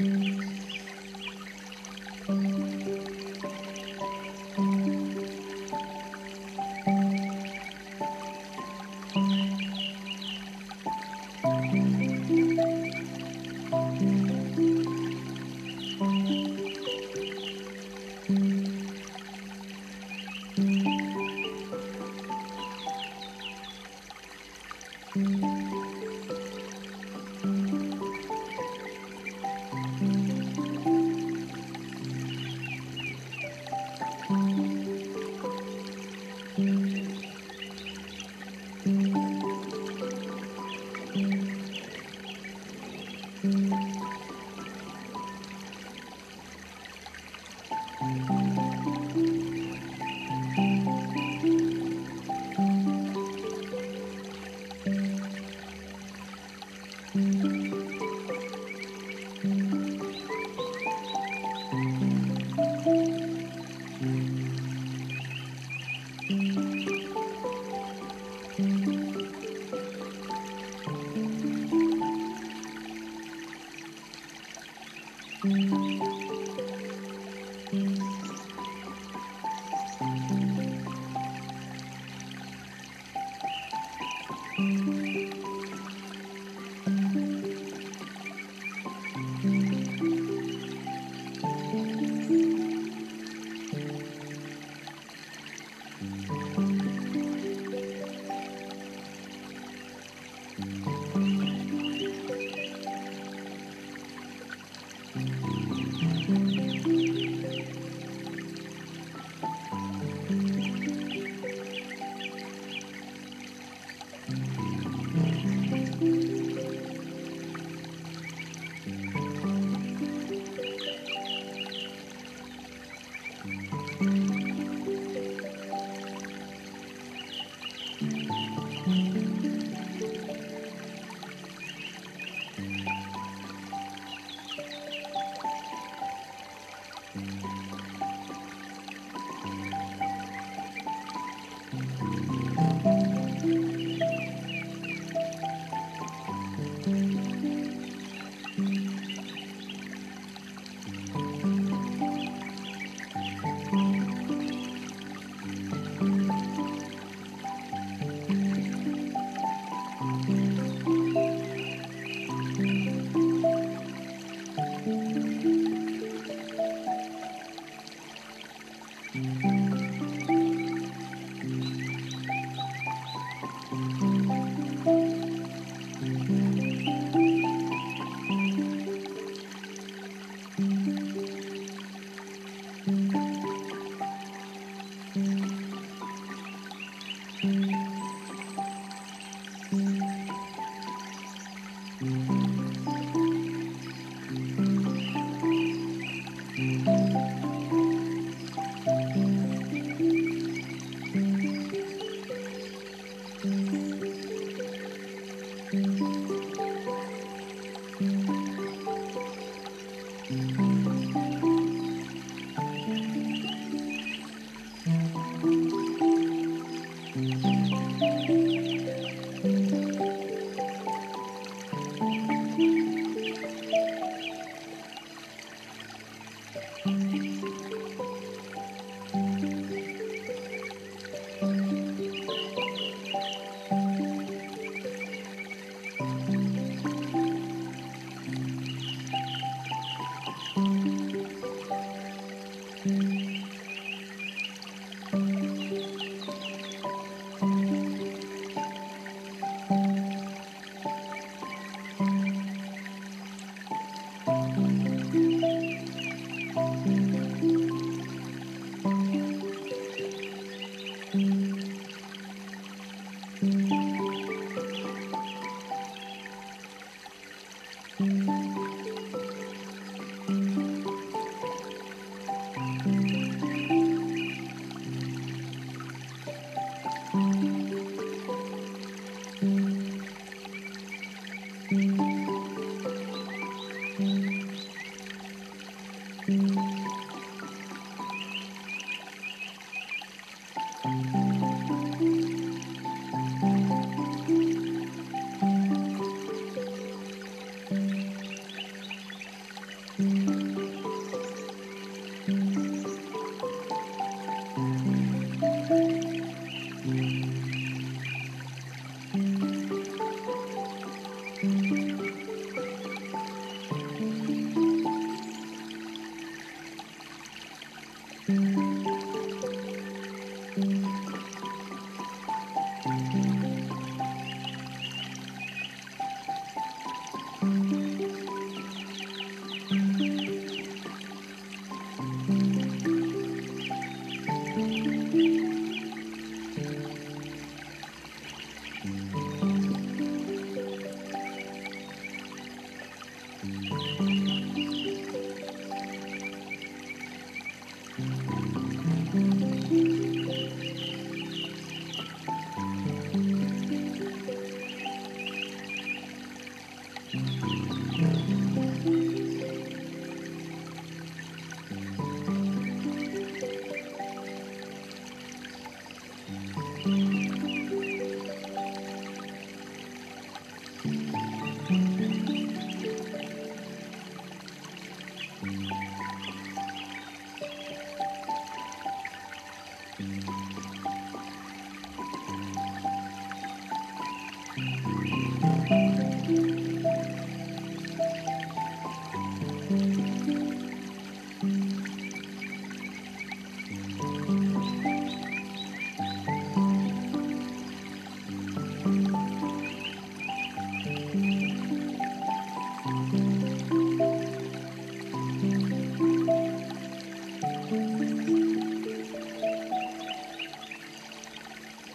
Mm-hmm. Música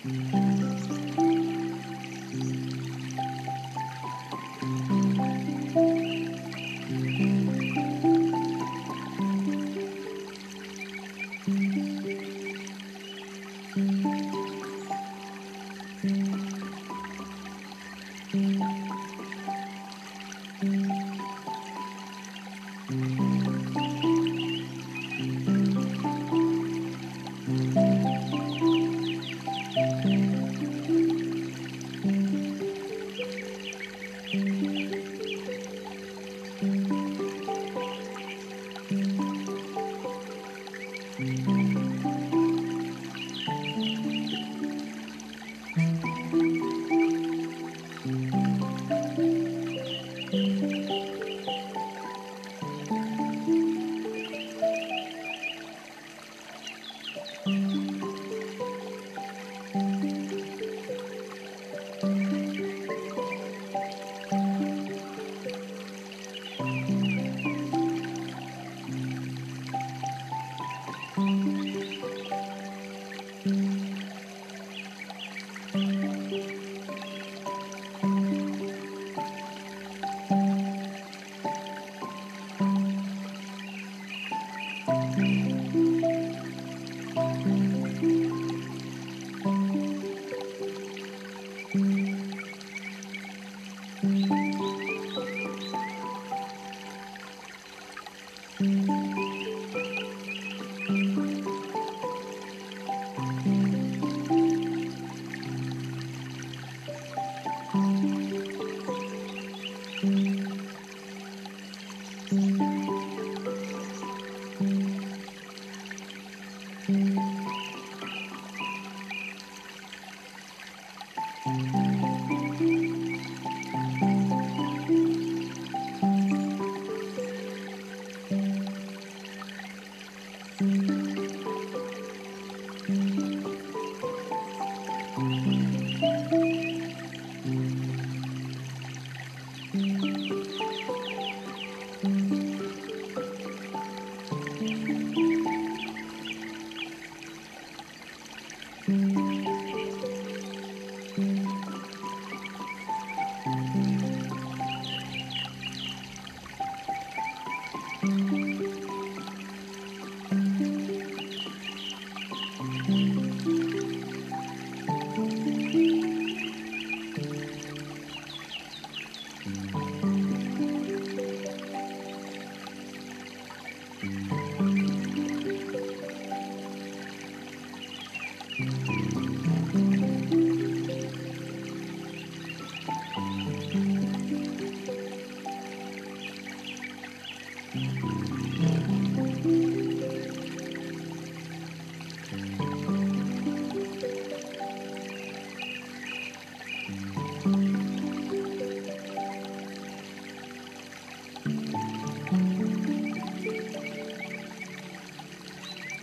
Thank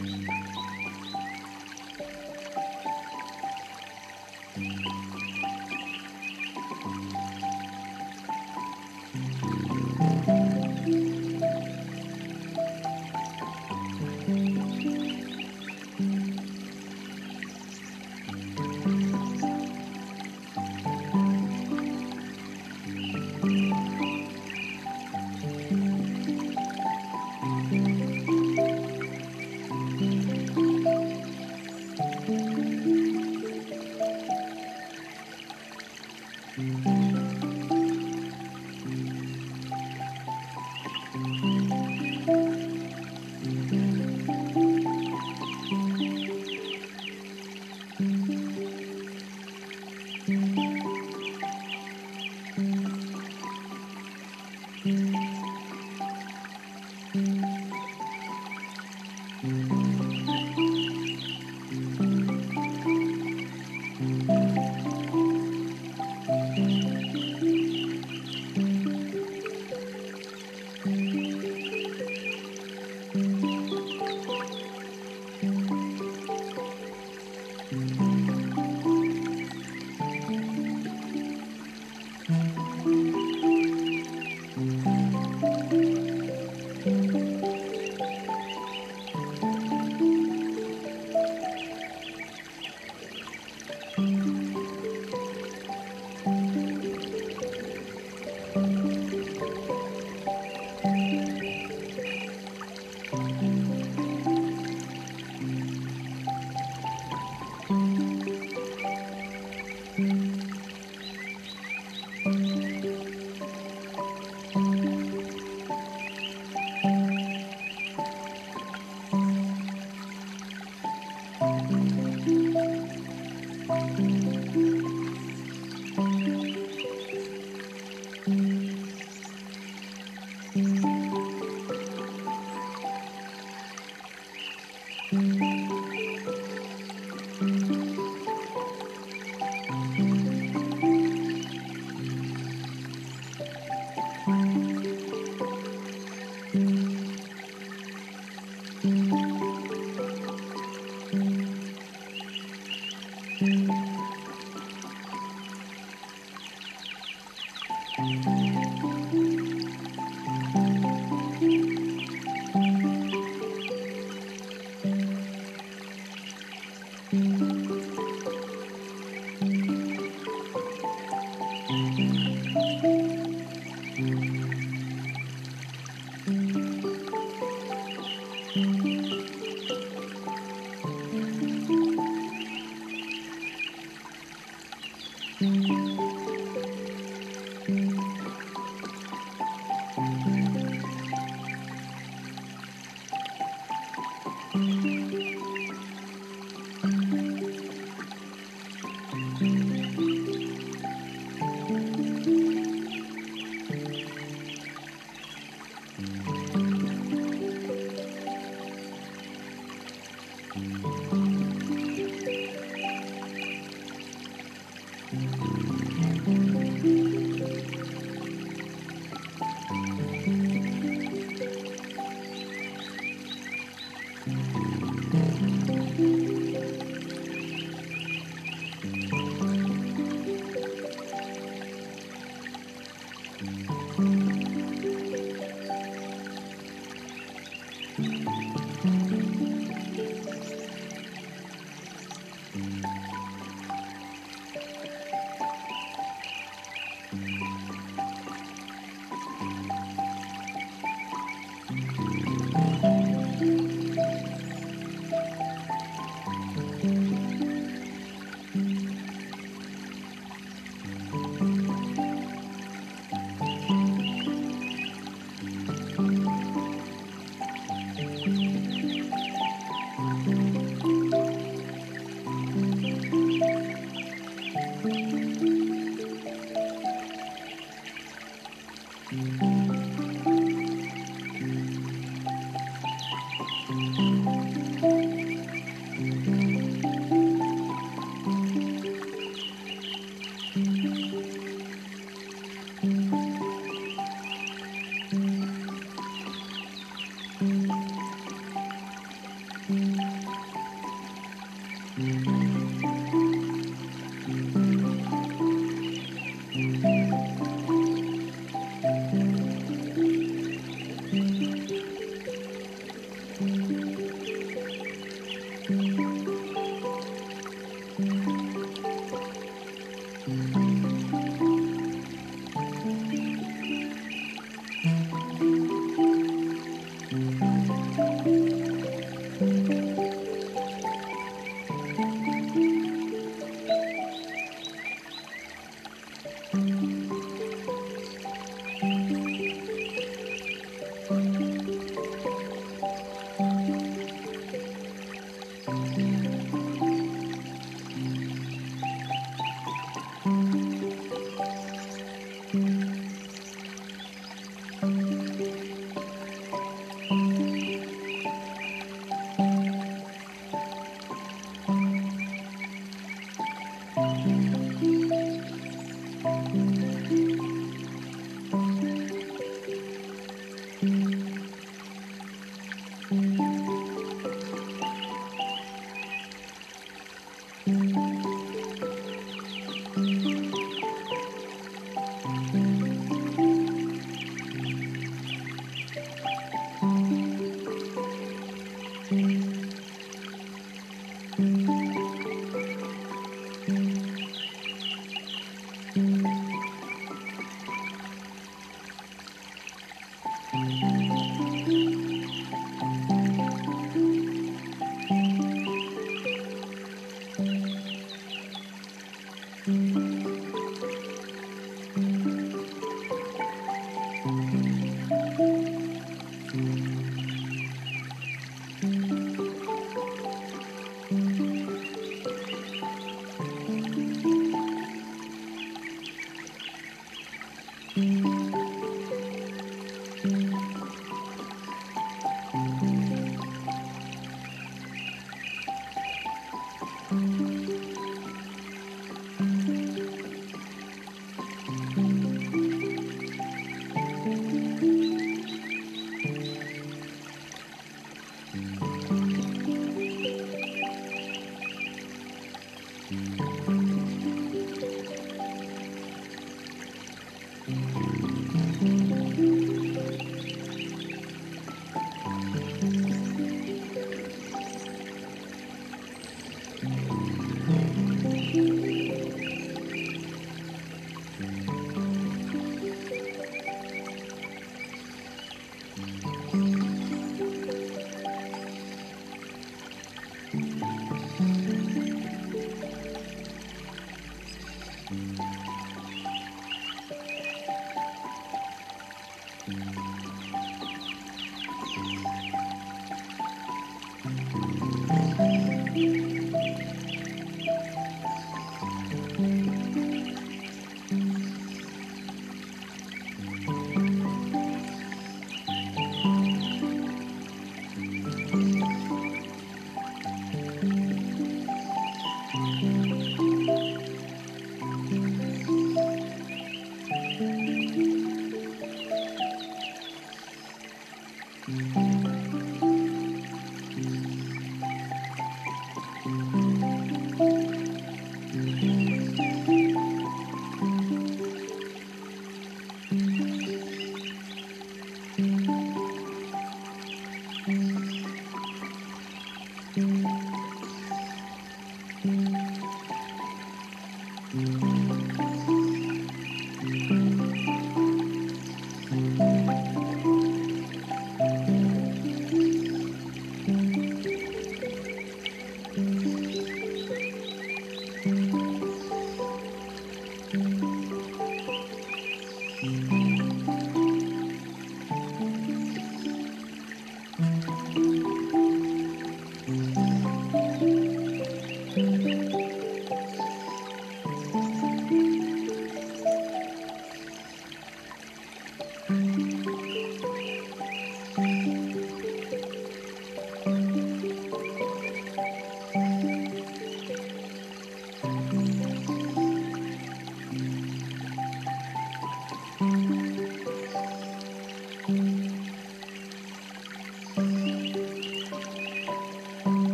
Música 嗯。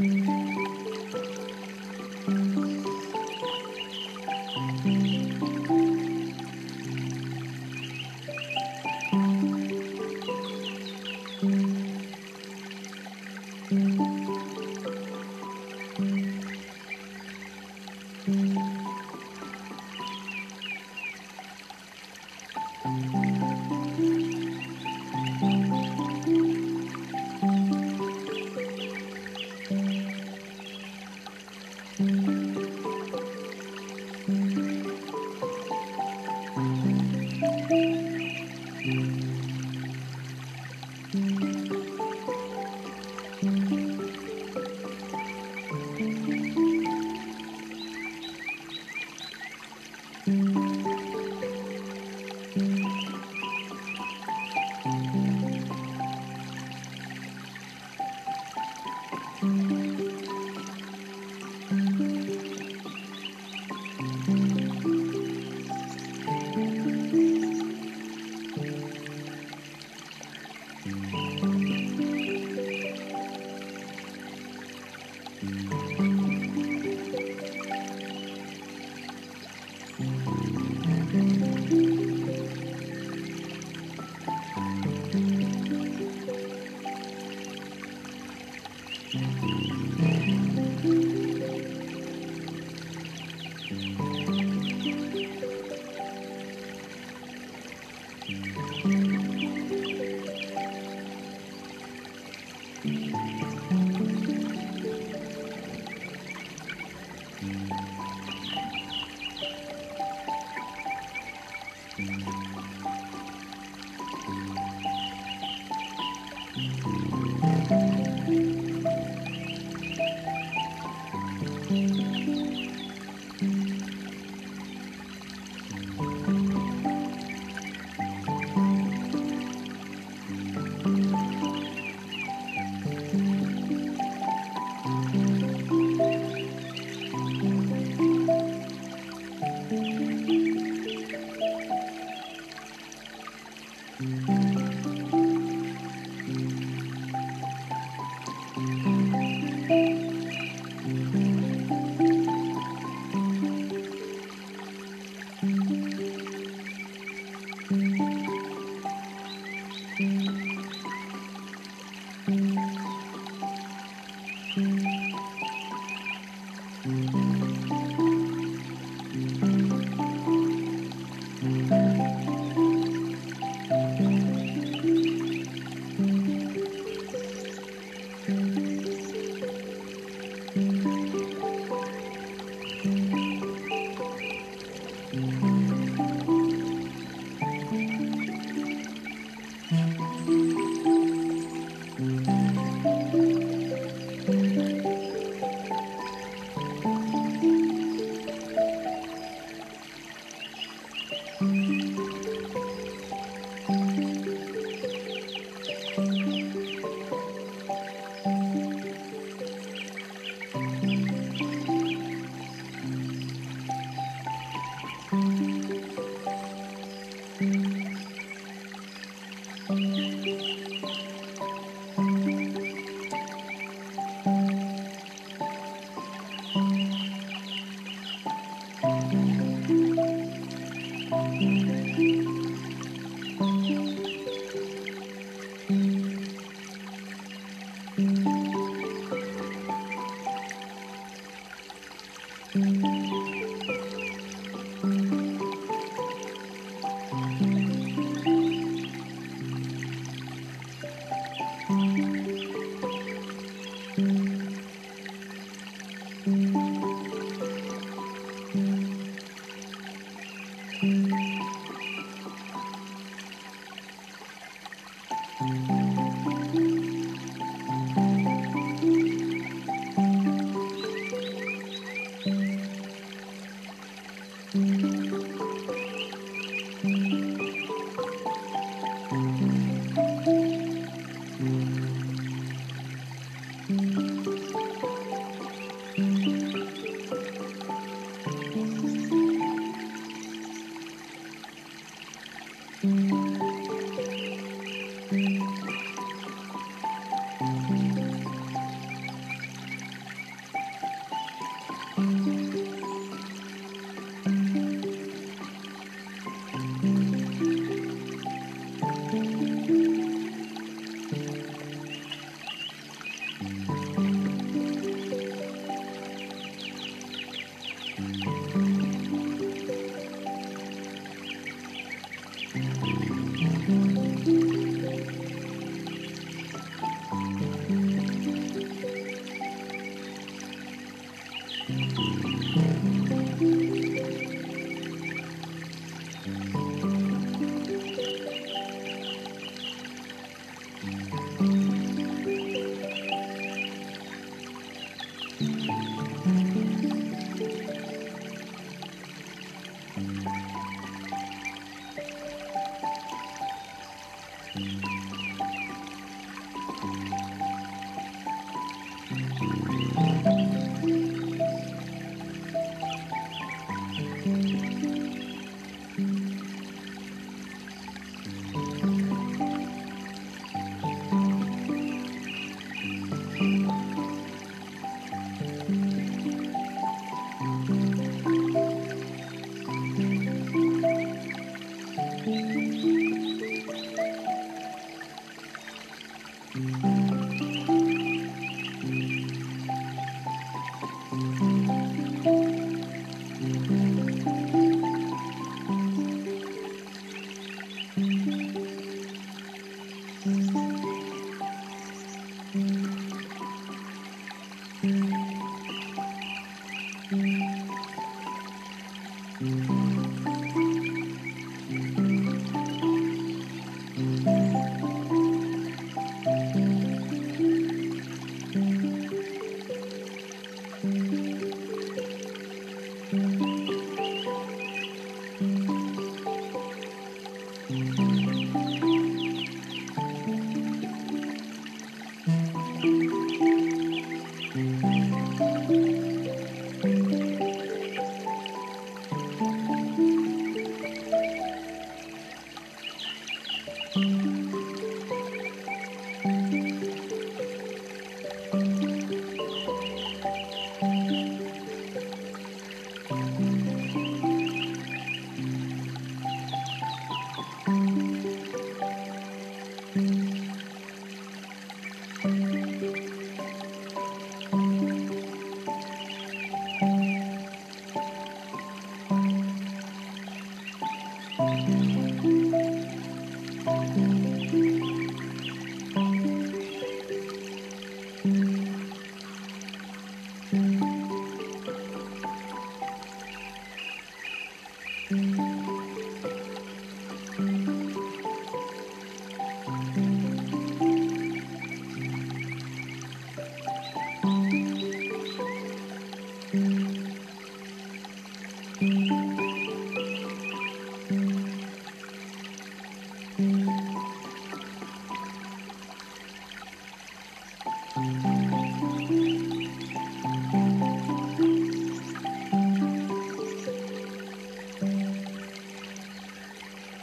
Mm-hmm.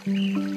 Mm-hmm.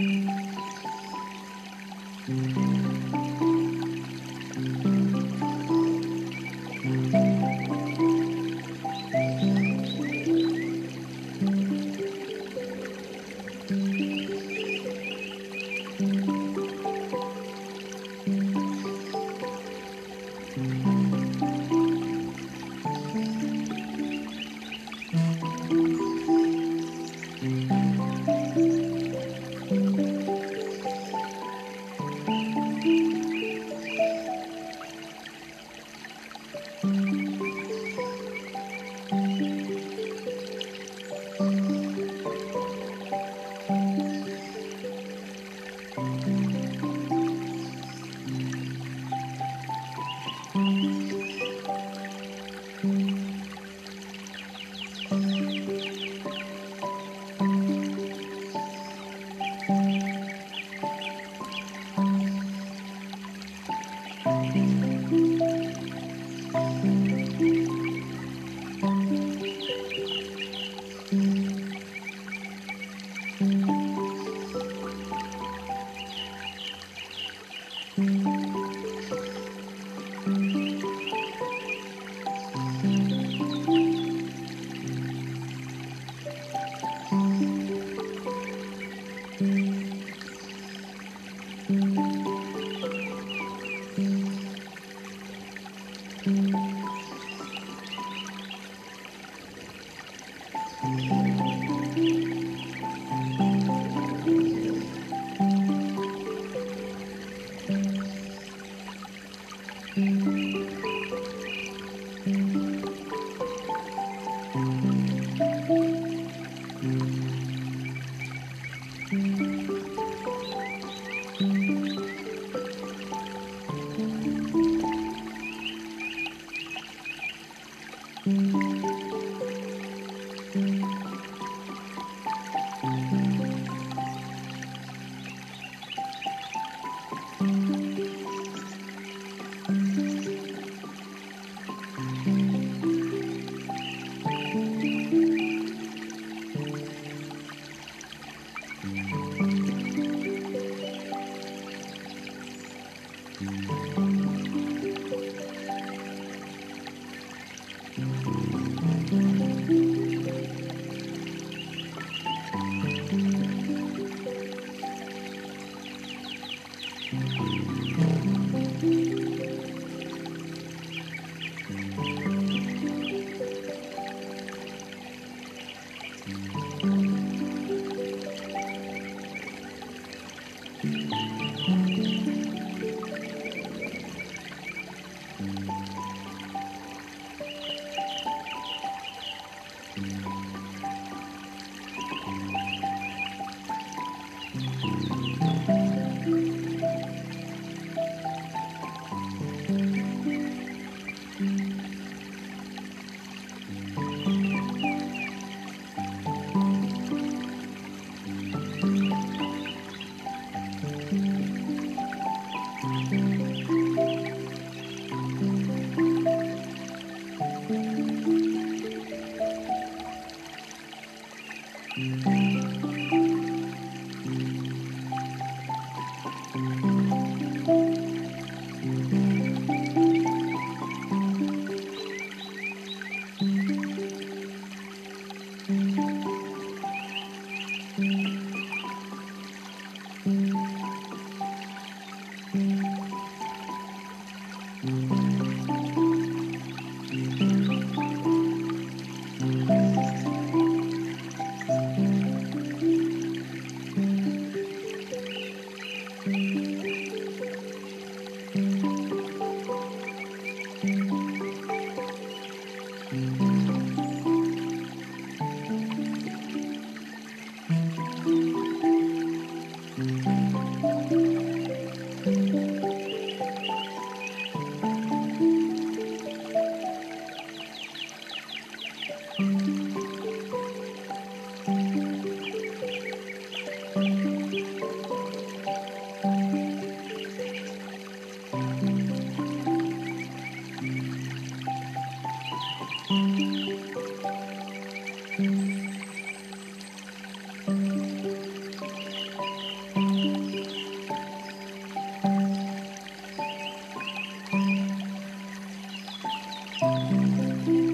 Mm-hmm.